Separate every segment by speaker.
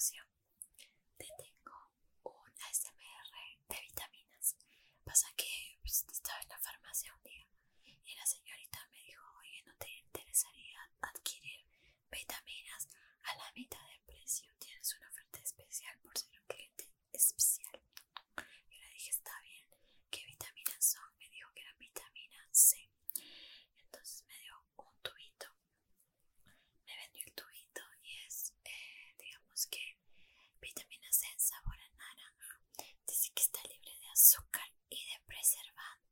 Speaker 1: Ocasión azúcar y de preservantes.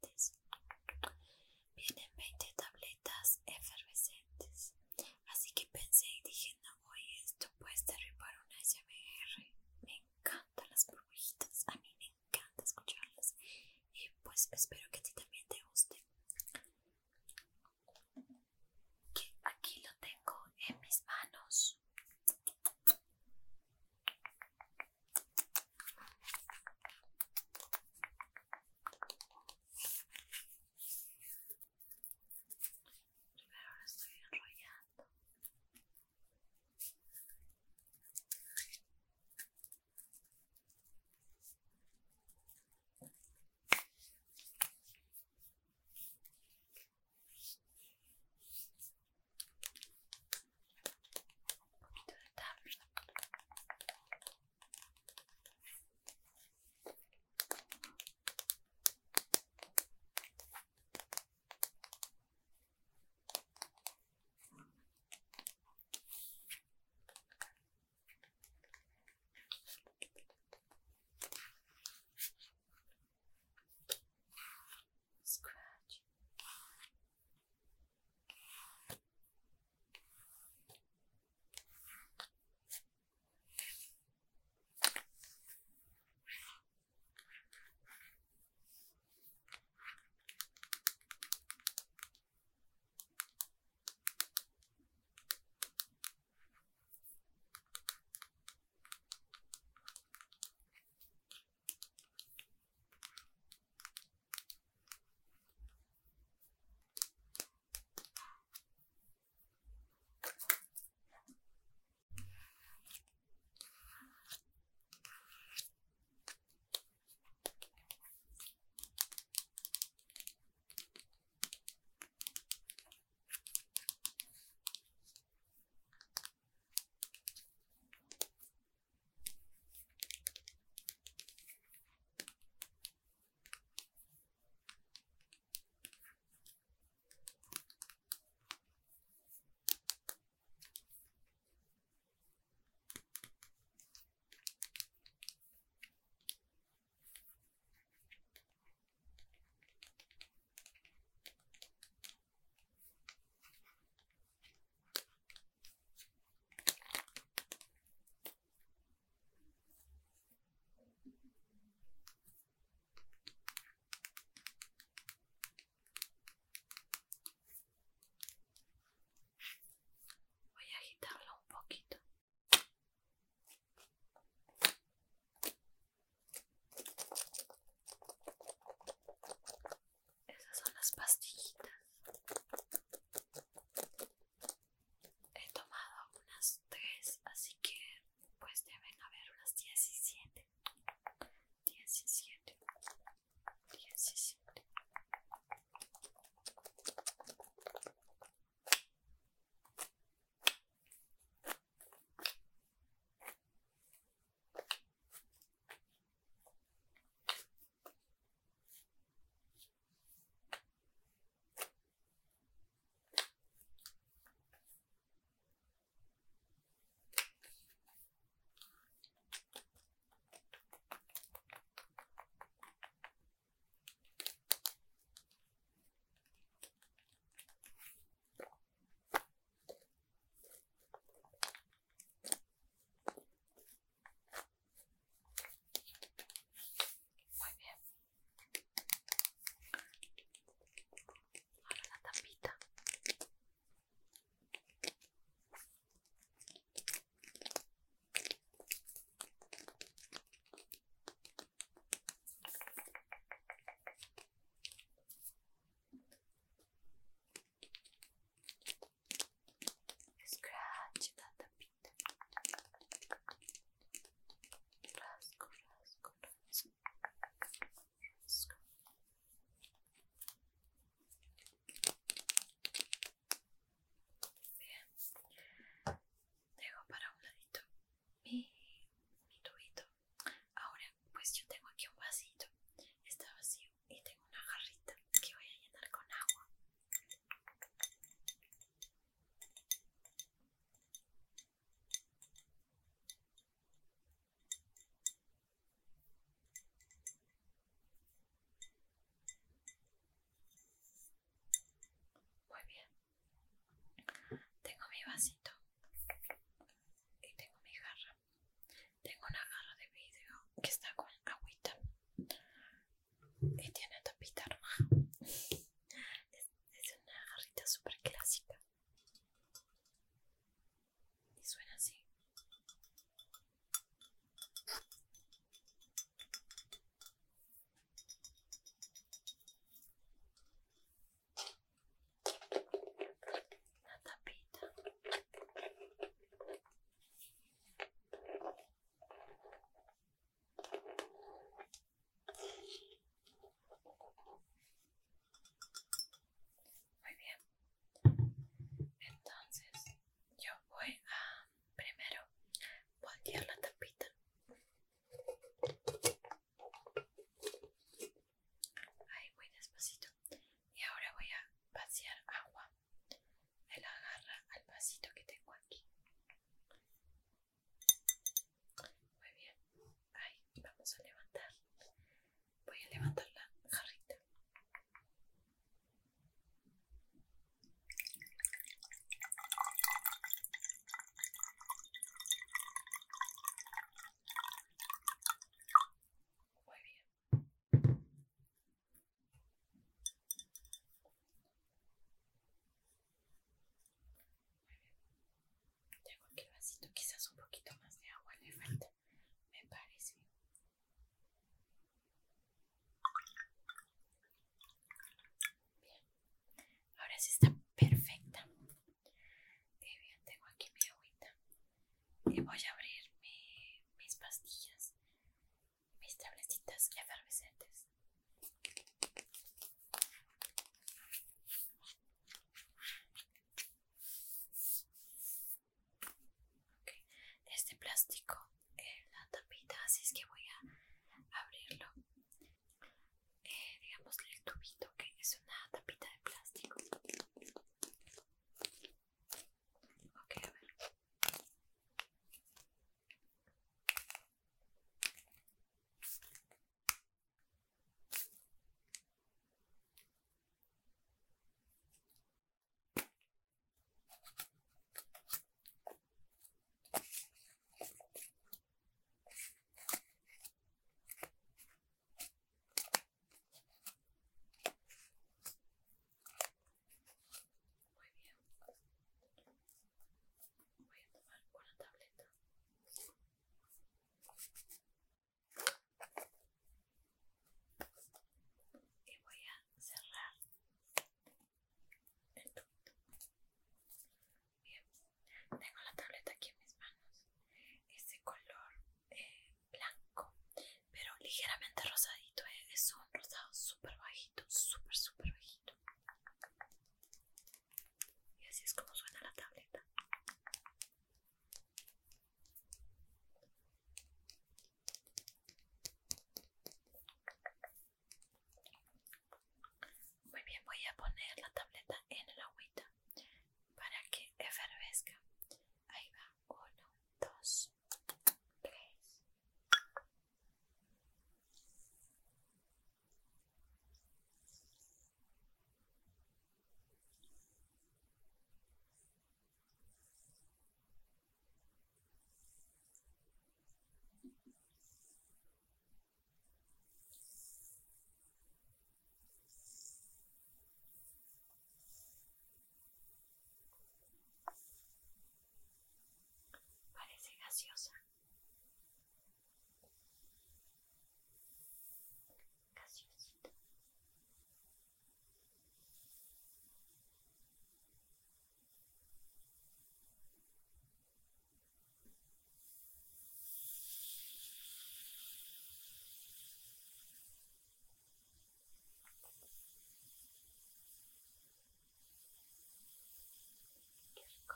Speaker 1: gracias.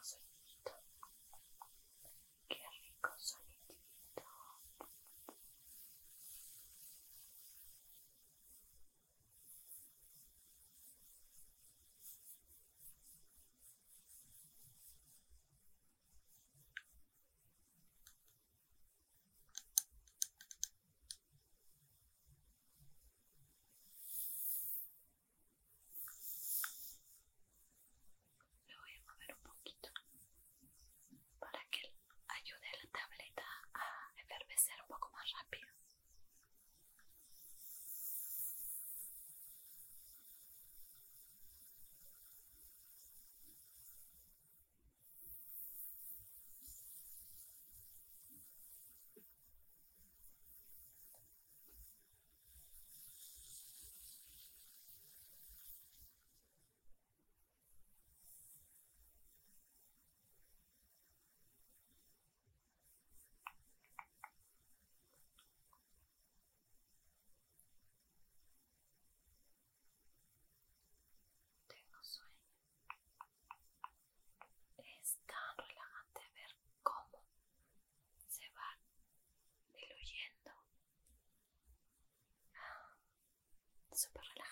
Speaker 1: thousand. súper relajante.